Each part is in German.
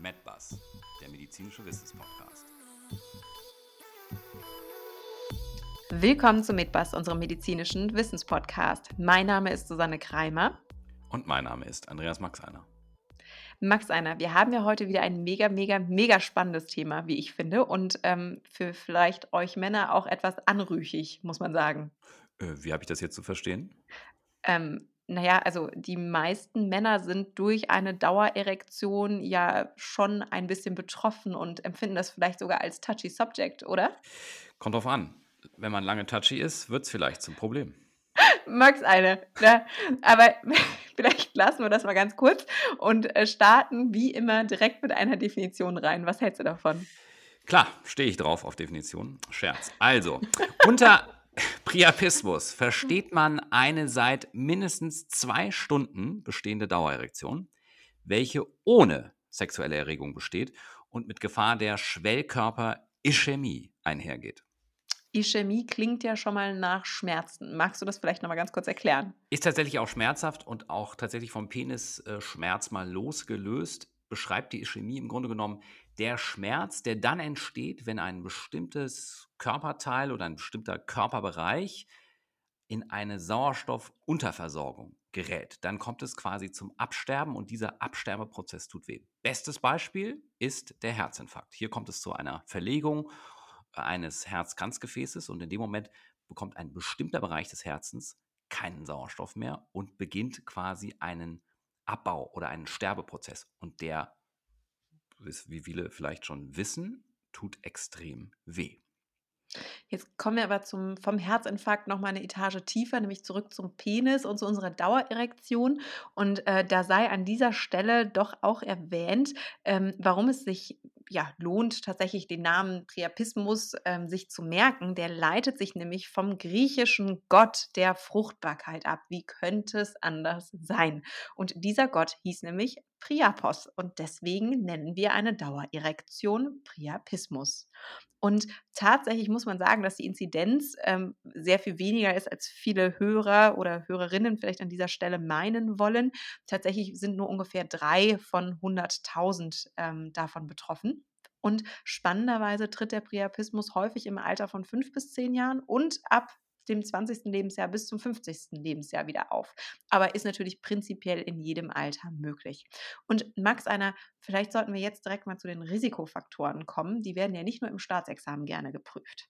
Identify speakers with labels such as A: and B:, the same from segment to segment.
A: MedBus, der medizinische Wissenspodcast.
B: Willkommen zu MedBus, unserem medizinischen Wissenspodcast. Mein Name ist Susanne Kreimer.
A: Und mein Name ist Andreas Maxeiner.
B: Max Einer, wir haben ja heute wieder ein mega, mega, mega spannendes Thema, wie ich finde. Und ähm, für vielleicht euch Männer auch etwas anrüchig, muss man sagen.
A: Äh, wie habe ich das jetzt zu verstehen?
B: Ähm, naja, also die meisten Männer sind durch eine Dauererektion ja schon ein bisschen betroffen und empfinden das vielleicht sogar als touchy Subject, oder?
A: Kommt drauf an. Wenn man lange touchy ist, wird es vielleicht zum Problem.
B: Max eine. Ne? Aber vielleicht lassen wir das mal ganz kurz und äh, starten wie immer direkt mit einer Definition rein. Was hältst du davon?
A: Klar, stehe ich drauf auf Definition. Scherz. Also, unter Priapismus versteht man eine seit mindestens zwei Stunden bestehende Dauererektion, welche ohne sexuelle Erregung besteht und mit Gefahr der Schwellkörper-Ischämie einhergeht.
B: Ischämie klingt ja schon mal nach Schmerzen. Magst du das vielleicht noch mal ganz kurz erklären?
A: Ist tatsächlich auch schmerzhaft und auch tatsächlich vom Penisschmerz mal losgelöst. Beschreibt die Ischämie im Grunde genommen der Schmerz, der dann entsteht, wenn ein bestimmtes Körperteil oder ein bestimmter Körperbereich in eine Sauerstoffunterversorgung gerät. Dann kommt es quasi zum Absterben und dieser Absterbeprozess tut weh. Bestes Beispiel ist der Herzinfarkt. Hier kommt es zu einer Verlegung eines Herzkranzgefäßes und in dem Moment bekommt ein bestimmter Bereich des Herzens keinen Sauerstoff mehr und beginnt quasi einen Abbau oder einen Sterbeprozess. Und der wie viele vielleicht schon wissen, tut extrem weh.
B: Jetzt kommen wir aber zum, vom Herzinfarkt noch mal eine Etage tiefer, nämlich zurück zum Penis und zu unserer Dauererektion. Und äh, da sei an dieser Stelle doch auch erwähnt, ähm, warum es sich ja, lohnt, tatsächlich den Namen Priapismus ähm, sich zu merken. Der leitet sich nämlich vom griechischen Gott der Fruchtbarkeit ab. Wie könnte es anders sein? Und dieser Gott hieß nämlich Priapos und deswegen nennen wir eine Dauererektion Priapismus. Und tatsächlich muss man sagen, dass die Inzidenz ähm, sehr viel weniger ist, als viele Hörer oder Hörerinnen vielleicht an dieser Stelle meinen wollen. Tatsächlich sind nur ungefähr drei von 100.000 ähm, davon betroffen. Und spannenderweise tritt der Priapismus häufig im Alter von fünf bis zehn Jahren und ab dem 20. Lebensjahr bis zum 50. Lebensjahr wieder auf. Aber ist natürlich prinzipiell in jedem Alter möglich. Und Max, einer, vielleicht sollten wir jetzt direkt mal zu den Risikofaktoren kommen. Die werden ja nicht nur im Staatsexamen gerne geprüft.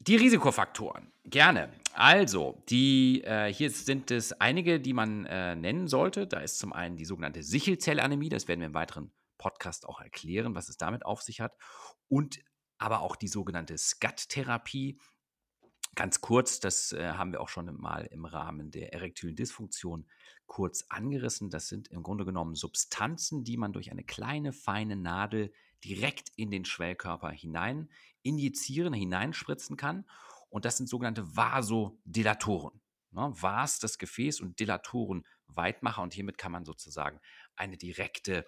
A: Die Risikofaktoren, gerne. Also, die, äh, hier sind es einige, die man äh, nennen sollte. Da ist zum einen die sogenannte Sichelzellanämie, das werden wir im weiteren Podcast auch erklären, was es damit auf sich hat. Und aber auch die sogenannte SCAT-Therapie, Ganz kurz, das äh, haben wir auch schon mal im Rahmen der erektilen Dysfunktion kurz angerissen. Das sind im Grunde genommen Substanzen, die man durch eine kleine, feine Nadel direkt in den Schwellkörper hinein injizieren, hineinspritzen kann. Und das sind sogenannte Vasodilatoren. Ne? Vas, das Gefäß und Dilatoren, Weitmacher. Und hiermit kann man sozusagen eine direkte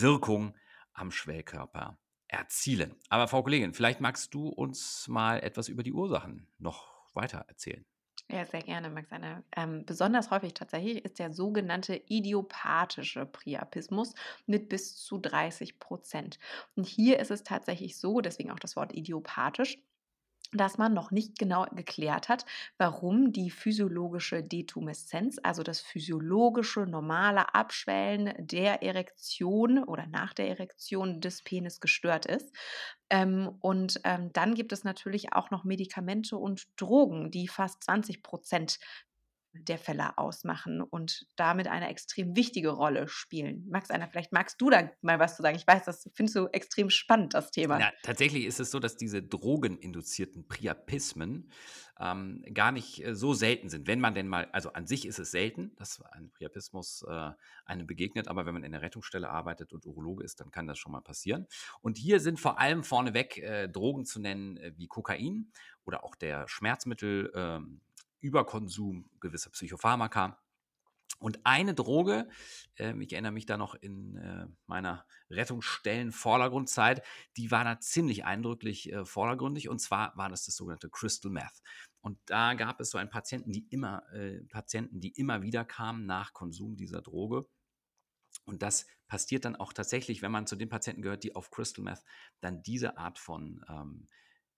A: Wirkung am Schwellkörper erzielen. Aber Frau Kollegin, vielleicht magst du uns mal etwas über die Ursachen noch weiter erzählen.
B: Ja, sehr gerne, Max. Eine, ähm, besonders häufig tatsächlich ist der sogenannte idiopathische Priapismus mit bis zu 30 Prozent. Und hier ist es tatsächlich so, deswegen auch das Wort idiopathisch, dass man noch nicht genau geklärt hat, warum die physiologische Detumeszenz, also das physiologische normale Abschwellen der Erektion oder nach der Erektion des Penis gestört ist. Ähm, und ähm, dann gibt es natürlich auch noch Medikamente und Drogen, die fast 20 Prozent der Fälle ausmachen und damit eine extrem wichtige Rolle spielen. Max, einer, vielleicht magst du da mal was zu sagen. Ich weiß, das findest du extrem spannend, das Thema.
A: Ja, tatsächlich ist es so, dass diese drogeninduzierten Priapismen ähm, gar nicht äh, so selten sind. Wenn man denn mal, also an sich ist es selten, dass ein Priapismus äh, einem begegnet, aber wenn man in der Rettungsstelle arbeitet und Urologe ist, dann kann das schon mal passieren. Und hier sind vor allem vorneweg äh, Drogen zu nennen äh, wie Kokain oder auch der Schmerzmittel. Ähm, Überkonsum gewisser Psychopharmaka. Und eine Droge, äh, ich erinnere mich da noch in äh, meiner Rettungsstellen-Vordergrundzeit, die war da ziemlich eindrücklich äh, vordergründig. Und zwar war das das sogenannte Crystal Meth. Und da gab es so einen Patienten, die immer, äh, Patienten, die immer wieder kamen nach Konsum dieser Droge. Und das passiert dann auch tatsächlich, wenn man zu den Patienten gehört, die auf Crystal Meth dann diese Art von ähm,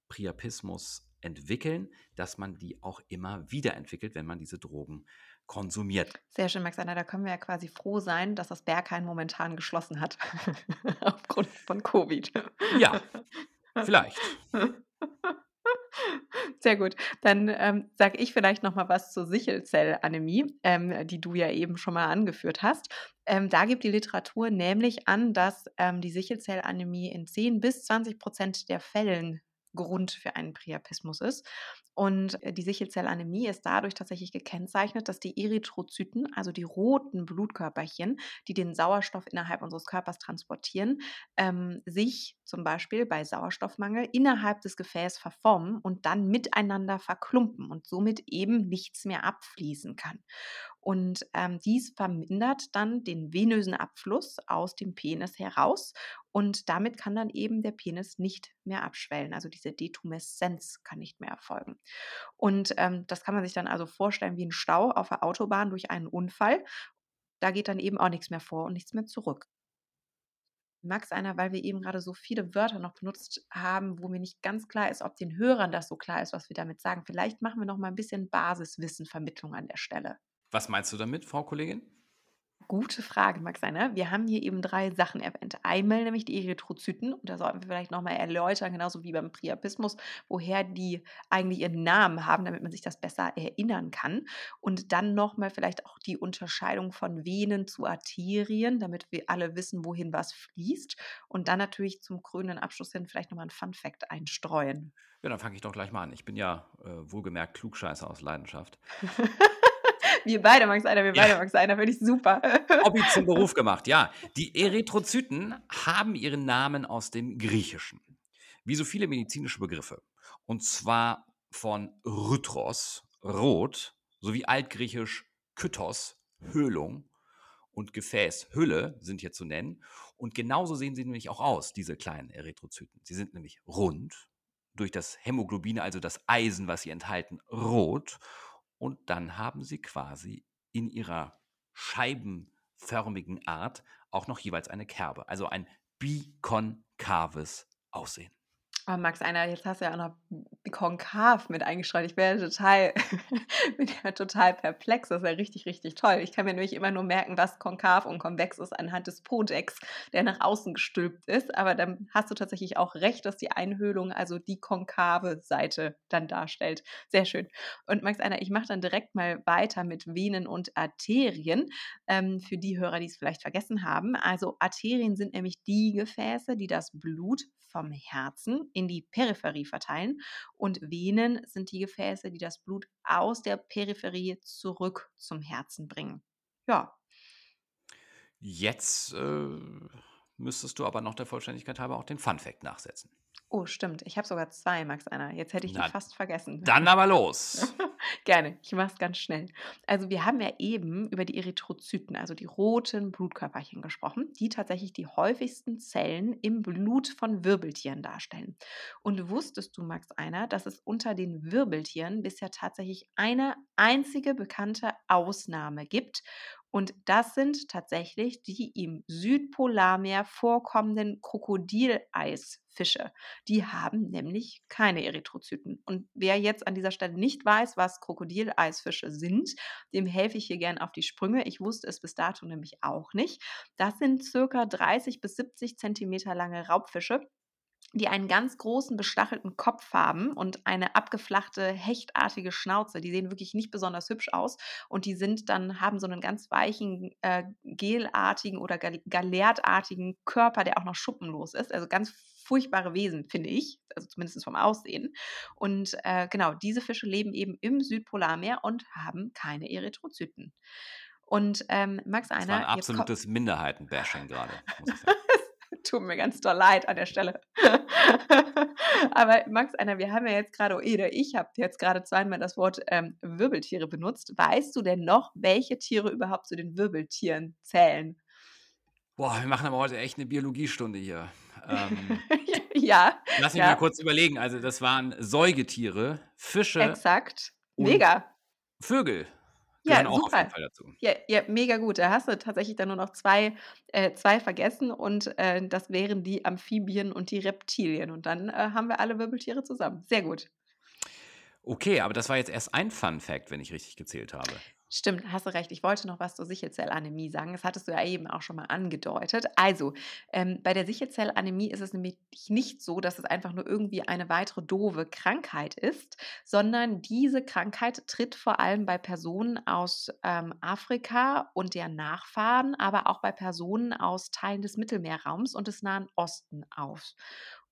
A: Priapismus entwickeln, dass man die auch immer wieder entwickelt, wenn man diese Drogen konsumiert.
B: Sehr schön, Max Anna. Da können wir ja quasi froh sein, dass das Berghain momentan geschlossen hat. Aufgrund von Covid.
A: Ja, vielleicht.
B: Sehr gut. Dann ähm, sage ich vielleicht noch mal was zur Sichelzellanämie, ähm, die du ja eben schon mal angeführt hast. Ähm, da gibt die Literatur nämlich an, dass ähm, die Sichelzellanämie in 10 bis 20 Prozent der Fällen Grund für einen Priapismus ist. Und äh, die Sichelzellanämie ist dadurch tatsächlich gekennzeichnet, dass die Erythrozyten, also die roten Blutkörperchen, die den Sauerstoff innerhalb unseres Körpers transportieren, ähm, sich zum Beispiel bei Sauerstoffmangel innerhalb des Gefäßes verformen und dann miteinander verklumpen und somit eben nichts mehr abfließen kann. Und ähm, dies vermindert dann den venösen Abfluss aus dem Penis heraus und damit kann dann eben der Penis nicht mehr abschwellen. Also diese Detumeszenz kann nicht mehr erfolgen. Und ähm, das kann man sich dann also vorstellen wie ein Stau auf der Autobahn durch einen Unfall. Da geht dann eben auch nichts mehr vor und nichts mehr zurück. Max einer, weil wir eben gerade so viele Wörter noch benutzt haben, wo mir nicht ganz klar ist, ob den Hörern das so klar ist, was wir damit sagen. Vielleicht machen wir noch mal ein bisschen Basiswissenvermittlung an der Stelle.
A: Was meinst du damit, Frau Kollegin?
B: Gute Frage, Max Einer. Wir haben hier eben drei Sachen erwähnt. Einmal nämlich die Erythrozyten, und da sollten wir vielleicht nochmal erläutern, genauso wie beim Priapismus, woher die eigentlich ihren Namen haben, damit man sich das besser erinnern kann. Und dann nochmal vielleicht auch die Unterscheidung von Venen zu Arterien, damit wir alle wissen, wohin was fließt. Und dann natürlich zum krönenden Abschluss hin vielleicht nochmal ein Fun-Fact einstreuen.
A: Ja, dann fange ich doch gleich mal an. Ich bin ja äh, wohlgemerkt Klugscheißer aus Leidenschaft.
B: Wir beide, Max Einer, wir beide, ja. Max Einer, finde ich super.
A: Hobby zum Beruf gemacht, ja. Die Erythrozyten haben ihren Namen aus dem Griechischen. Wie so viele medizinische Begriffe. Und zwar von Rhythros, rot, sowie altgriechisch Kytos, Höhlung und Gefäß, Hülle sind hier zu nennen. Und genauso sehen sie nämlich auch aus, diese kleinen Erythrozyten. Sie sind nämlich rund, durch das Hämoglobin, also das Eisen, was sie enthalten, rot und dann haben sie quasi in ihrer scheibenförmigen Art auch noch jeweils eine Kerbe, also ein bikonkaves Aussehen.
B: Oh, Max, einer, jetzt hast du ja auch noch konkav mit eingestreut. Ich wäre total, bin ja total perplex. Das ist ja richtig, richtig toll. Ich kann mir nämlich immer nur merken, was konkav und konvex ist anhand des Podex, der nach außen gestülpt ist. Aber dann hast du tatsächlich auch recht, dass die Einhöhlung also die konkave Seite dann darstellt. Sehr schön. Und Max, einer, ich mache dann direkt mal weiter mit Venen und Arterien. Ähm, für die Hörer, die es vielleicht vergessen haben. Also Arterien sind nämlich die Gefäße, die das Blut vom Herzen in die Peripherie verteilen und Venen sind die Gefäße, die das Blut aus der Peripherie zurück zum Herzen bringen. Ja.
A: Jetzt äh, müsstest du aber noch der Vollständigkeit halber auch den Fun Fact nachsetzen.
B: Oh, stimmt. Ich habe sogar zwei, Max Anna. Jetzt hätte ich Na, die fast vergessen.
A: Dann aber los.
B: Gerne. Ich mache es ganz schnell. Also wir haben ja eben über die Erythrozyten, also die roten Blutkörperchen gesprochen, die tatsächlich die häufigsten Zellen im Blut von Wirbeltieren darstellen. Und wusstest du, Max Einer, dass es unter den Wirbeltieren bisher tatsächlich eine einzige bekannte Ausnahme gibt? Und das sind tatsächlich die im Südpolarmeer vorkommenden Krokodileisfische. Die haben nämlich keine Erythrozyten. Und wer jetzt an dieser Stelle nicht weiß, was Krokodileisfische sind, dem helfe ich hier gern auf die Sprünge. Ich wusste es bis dato nämlich auch nicht. Das sind circa 30 bis 70 Zentimeter lange Raubfische, die einen ganz großen bestachelten Kopf haben und eine abgeflachte, hechtartige Schnauze. Die sehen wirklich nicht besonders hübsch aus und die sind dann, haben so einen ganz weichen, äh, gelartigen oder gal galertartigen Körper, der auch noch schuppenlos ist. Also ganz furchtbare Wesen, finde ich, also zumindest vom Aussehen. Und äh, genau, diese Fische leben eben im Südpolarmeer und haben keine Erythrozyten. Und ähm, Max Einer. Das war
A: ein absolutes Minderheitenbashing gerade,
B: tut mir ganz doll leid an der Stelle. Aber Max, Anna, wir haben ja jetzt gerade, oder ich habe jetzt gerade zweimal das Wort ähm, Wirbeltiere benutzt. Weißt du denn noch, welche Tiere überhaupt zu den Wirbeltieren zählen?
A: Boah, wir machen aber heute echt eine Biologiestunde hier. Ähm,
B: ja.
A: Lass mich
B: ja.
A: mal kurz überlegen. Also, das waren Säugetiere, Fische.
B: Exakt. Mega.
A: Vögel. Gehören
B: Ja,
A: auch auf jeden
B: super.
A: Fall dazu.
B: Ja, ja, mega gut. Da hast du tatsächlich dann nur noch 2 äh, 2 vergessen und, äh, das wären die Amphibien und die Reptilien. Und dann, äh, haben wir alle Wirbeltiere zusammen. Sehr gut.
A: Okay, aber das war jetzt erst ein Fun Fact, wenn ich richtig gezählt habe.
B: Stimmt, hast du recht. Ich wollte noch was zur Sichelzellanämie sagen. Das hattest du ja eben auch schon mal angedeutet. Also, ähm, bei der Sichelzellanämie ist es nämlich nicht so, dass es einfach nur irgendwie eine weitere doofe Krankheit ist, sondern diese Krankheit tritt vor allem bei Personen aus ähm, Afrika und deren Nachfahren, aber auch bei Personen aus Teilen des Mittelmeerraums und des Nahen Osten auf.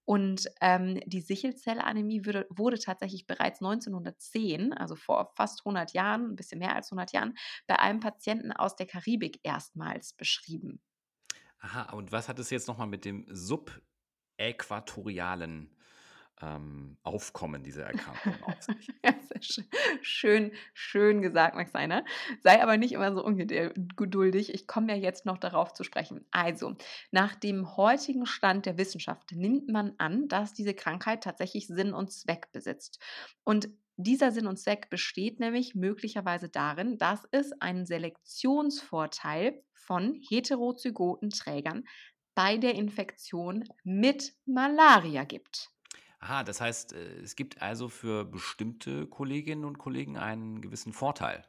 B: Und, ähm, die Sichelzellanämie würde wurde tatsächlich bereits 1910, also vor fast 100 Jahren, ein bisschen mehr als 100 Jahren, bei einem Patienten aus der Karibik erstmals beschrieben.
A: Aha, und was hat es jetzt noch mal mit dem subäquatorialen, ähm, Aufkommen dieser Erkrankung auf sich?
B: Schön schön gesagt, Max Einer. Sei aber nicht immer so ungedul geduldig. Ich komme ja jetzt noch darauf zu sprechen. Also, nach dem heutigen Stand der Wissenschaft nimmt man an, dass diese Krankheit tatsächlich Sinn und Zweck besitzt. Und dieser Sinn und Zweck besteht nämlich möglicherweise darin, dass es einen Selektionsvorteil von heterozygoten Trägern bei der Infektion mit Malaria gibt.
A: Aha, das heißt, äh, es gibt also für bestimmte Kolleginnen und Kollegen einen gewissen Vorteil.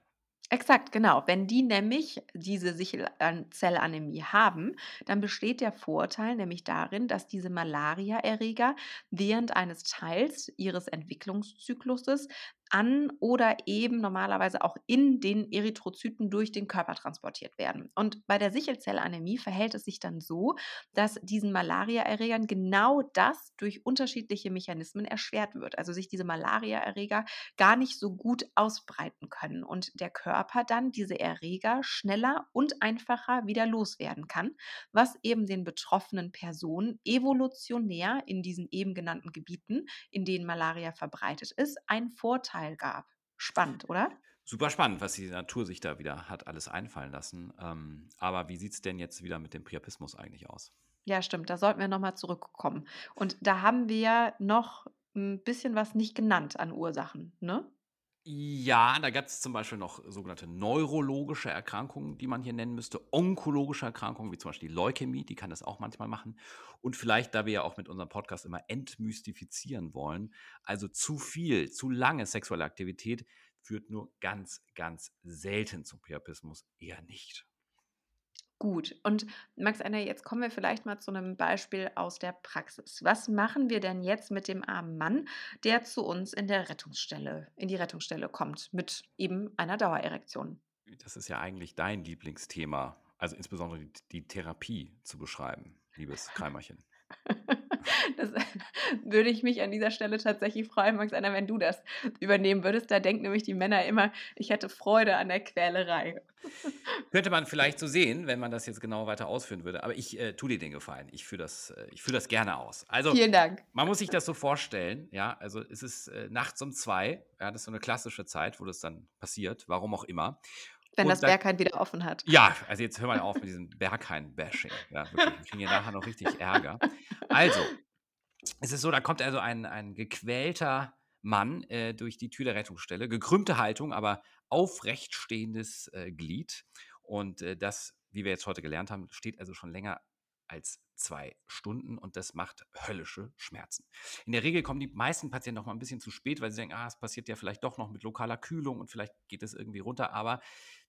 B: Exakt, genau. Wenn die nämlich diese Sichelzellanämie haben, dann besteht der Vorteil nämlich darin, dass diese Malariaerreger während eines Teils ihres Entwicklungszykluses an oder eben normalerweise auch in den Erythrozyten durch den Körper transportiert werden. Und bei der Sichelzellanämie verhält es sich dann so, dass diesen Malariaerregern genau das durch unterschiedliche Mechanismen erschwert wird. Also sich diese Malariaerreger gar nicht so gut ausbreiten können und der Körper dann diese Erreger schneller und einfacher wieder loswerden kann, was eben den betroffenen Personen evolutionär in diesen eben genannten Gebieten, in denen Malaria verbreitet ist, einen Vorteil gab. Spannend, oder?
A: Super spannend, was die Natur sich da wieder hat alles einfallen lassen. Ähm, aber wie sieht es denn jetzt wieder mit dem Priapismus eigentlich aus?
B: Ja, stimmt, da sollten wir noch mal zurückkommen. Und da haben wir noch ein bisschen was nicht genannt an Ursachen, ne?
A: Ja, da gab es zum Beispiel noch sogenannte neurologische Erkrankungen, die man hier nennen müsste. Onkologische Erkrankungen, wie zum Beispiel die Leukämie, die kann das auch manchmal machen. Und vielleicht, da wir ja auch mit unserem Podcast immer entmystifizieren wollen, also zu viel, zu lange sexuelle Aktivität führt nur ganz, ganz selten zum Priapismus, eher nicht.
B: Gut. Und Max Einer, jetzt kommen wir vielleicht mal zu einem Beispiel aus der Praxis. Was machen wir denn jetzt mit dem armen Mann, der zu uns in der Rettungsstelle in die Rettungsstelle kommt mit eben einer Dauererektion?
A: Das ist ja eigentlich dein Lieblingsthema, also insbesondere die, die Therapie zu beschreiben, liebes Kreimerchen.
B: Das würde ich mich an dieser Stelle tatsächlich freuen, Max Einer, wenn du das übernehmen würdest. Da denken nämlich die Männer immer, ich hätte Freude an der Quälerei.
A: Könnte man vielleicht so sehen, wenn man das jetzt genau weiter ausführen würde. Aber ich äh, tue dir den Gefallen. Ich führe das, äh, ich führ das gerne aus. Also,
B: Vielen Dank.
A: man muss sich das so vorstellen, ja, also es ist äh, nachts um zwei, ja, das ist so eine klassische Zeit, wo das dann passiert, warum auch immer.
B: Wenn
A: Und
B: das Berghain wieder offen hat.
A: ja, also jetzt hör mal auf mit diesem Berghain-Bashing. Ja, wirklich. Wir kriegen ja nachher noch richtig Ärger. Also, es ist so, da kommt also ein, ein gequälter Mann äh, durch die Tür der Rettungsstelle. Gekrümmte Haltung, aber aufrecht stehendes äh, Glied. Und äh, das, wie wir jetzt heute gelernt haben, steht also schon länger als zwei Stunden und das macht höllische Schmerzen. In der Regel kommen die meisten Patienten noch mal ein bisschen zu spät, weil sie denken, ah, es passiert ja vielleicht doch noch mit lokaler Kühlung und vielleicht geht es irgendwie runter, aber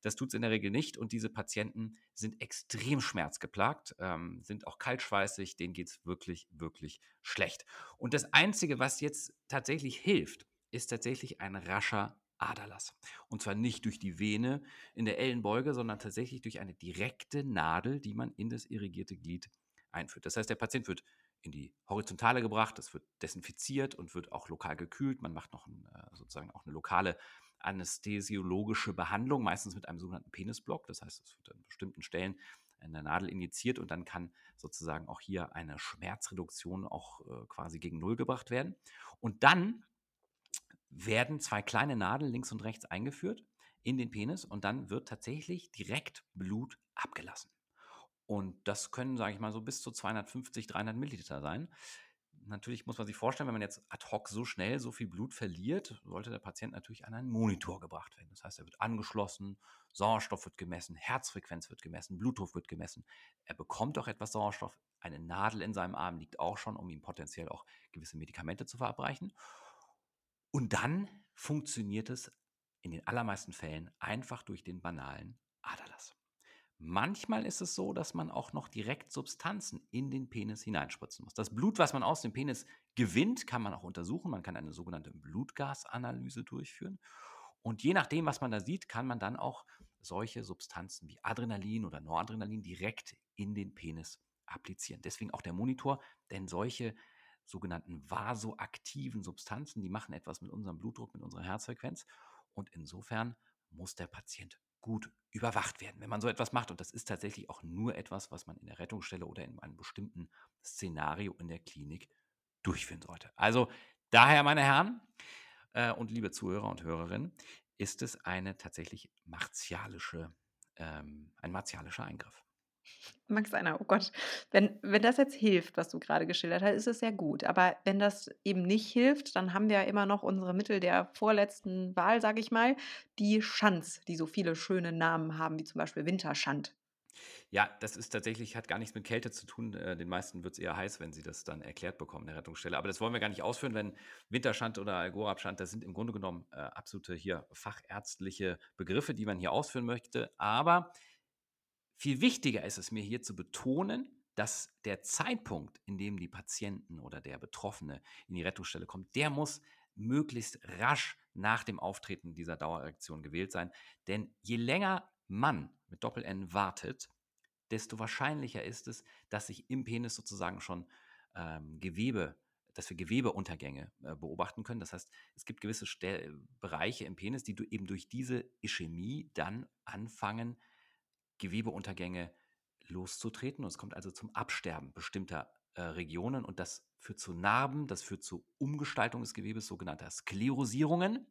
A: das tut es in der Regel nicht und diese Patienten sind extrem schmerzgeplagt, ähm, sind auch kaltschweißig, denen geht es wirklich, wirklich schlecht. Und das Einzige, was jetzt tatsächlich hilft, ist tatsächlich ein rascher Aderlass. Und zwar nicht durch die Vene in der Ellenbeuge, sondern tatsächlich durch eine direkte Nadel, die man in das irrigierte Glied einführt. Das heißt, der Patient wird in die Horizontale gebracht, es wird desinfiziert und wird auch lokal gekühlt. Man macht noch ein, äh, sozusagen auch eine lokale anästhesiologische Behandlung, meistens mit einem sogenannten Penisblock. Das heißt, es wird an bestimmten Stellen in der Nadel injiziert und dann kann sozusagen auch hier eine Schmerzreduktion auch äh, quasi gegen Null gebracht werden. Und dann werden zwei kleine Nadeln links und rechts eingeführt in den Penis und dann wird tatsächlich direkt Blut abgelassen. Und das können, sage ich mal, so bis zu 250, 300 Milliliter sein. natürlich muss man sich vorstellen, wenn man jetzt ad hoc so schnell so viel Blut verliert, sollte der Patient natürlich an einen Monitor gebracht werden. Das heißt, er wird angeschlossen, Sauerstoff wird gemessen, Herzfrequenz wird gemessen, Blutdruck wird gemessen. Er bekommt auch etwas Sauerstoff. Eine Nadel in seinem Arm liegt auch schon, um ihm potenziell auch gewisse Medikamente zu verabreichen. Und dann funktioniert es in den allermeisten Fällen einfach durch den banalen Aderlass. Manchmal ist es so, dass man auch noch direkt Substanzen in den Penis hineinspritzen muss. Das Blut, was man aus dem Penis gewinnt, kann man auch untersuchen. Man kann eine sogenannte Blutgasanalyse durchführen. Und je nachdem, was man da sieht, kann man dann auch solche Substanzen wie Adrenalin oder Noradrenalin direkt in den Penis applizieren. Deswegen auch der Monitor, denn solche sogenannten vasoaktiven Substanzen, die machen etwas mit unserem Blutdruck, mit unserer Herzfrequenz. Und insofern muss der Patient gut überwacht werden, wenn man so etwas macht. Und das ist tatsächlich auch nur etwas, was man in der Rettungsstelle oder in einem bestimmten Szenario in der Klinik durchführen sollte. Also daher, meine Herren äh, und liebe Zuhörer und Hörerinnen, ist es eine tatsächlich martialische, ähm, ein martialischer Eingriff.
B: Max einer, oh Gott. Wenn, wenn das jetzt hilft, was du gerade geschildert hast, ist es sehr gut. Aber wenn das eben nicht hilft, dann haben wir ja immer noch unsere Mittel der vorletzten Wahl, sage ich mal, die Schanz, die so viele schöne Namen haben, wie zum Beispiel Winterschand.
A: Ja, das ist tatsächlich, hat gar nichts mit Kälte zu tun. Äh, den meisten wird es eher heiß, wenn sie das dann erklärt bekommen der Rettungsstelle. Aber das wollen wir gar nicht ausführen, wenn Winterschand oder Algorabschand, das sind im Grunde genommen äh, absolute hier fachärztliche Begriffe, die man hier ausführen möchte. Aber viel wichtiger ist es mir hier zu betonen, dass der Zeitpunkt, in dem die Patienten oder der Betroffene in die Rettungsstelle kommt, der muss möglichst rasch nach dem Auftreten dieser Dauererektion gewählt sein. Denn je länger man mit Doppel-N wartet, desto wahrscheinlicher ist es, dass sich im Penis sozusagen schon ähm, Gewebe, dass wir Gewebeuntergänge äh, beobachten können. Das heißt, es gibt gewisse Stel Bereiche im Penis, die du eben durch diese Ischämie dann anfangen, Gewebeuntergänge loszutreten. Und es kommt also zum Absterben bestimmter äh, Regionen und das führt zu Narben, das führt zu Umgestaltung des Gewebes, sogenannter Sklerosierungen.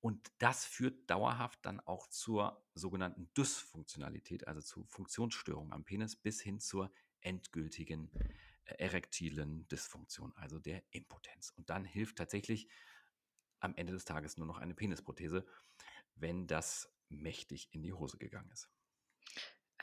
A: Und das führt dauerhaft dann auch zur sogenannten Dysfunktionalität, also zu Funktionsstörungen am Penis bis hin zur endgültigen äh, erektilen Dysfunktion, also der Impotenz. Und dann hilft tatsächlich am Ende des Tages nur noch eine Penisprothese, wenn das mächtig in die Hose gegangen ist.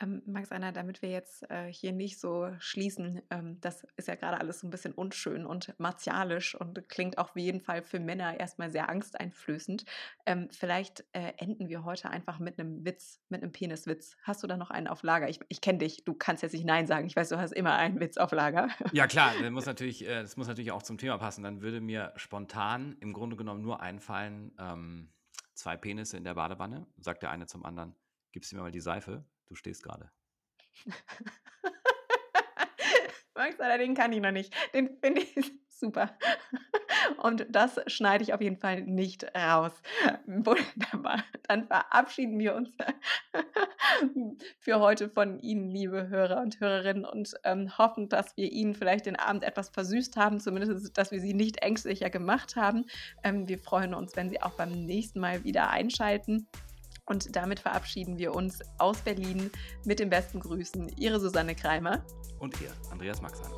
B: Ähm, Max Anna, damit wir jetzt äh, hier nicht so schließen, ähm, das ist ja gerade alles so ein bisschen unschön und martialisch und klingt auch auf jeden Fall für Männer erstmal sehr angsteinflößend. Ähm, vielleicht äh, enden wir heute einfach mit einem Witz, mit einem Peniswitz. Hast du da noch einen auf Lager? Ich, ich kenne dich, du kannst jetzt nicht Nein sagen. Ich weiß, du hast immer einen Witz auf Lager.
A: Ja, klar, das muss natürlich, äh, das muss natürlich auch zum Thema passen. Dann würde mir spontan im Grunde genommen nur einfallen, ähm, zwei Penisse in der Badewanne, sagt der eine zum anderen, gibst du mir mal die Seife? Du stehst gerade.
B: Max, den kann ich noch nicht. Den finde ich super. Und das schneide ich auf jeden Fall nicht raus. Wunderbar. Dann verabschieden wir uns für heute von Ihnen, liebe Hörer und Hörerinnen, und ähm, hoffen, dass wir Ihnen vielleicht den Abend etwas versüßt haben, zumindest, dass wir Sie nicht ängstlicher gemacht haben. Ähm, wir freuen uns, wenn Sie auch beim nächsten Mal wieder einschalten. Und damit verabschieden wir uns aus Berlin mit den besten Grüßen. Ihre Susanne Kreimer.
A: Und ihr, Andreas Maxan.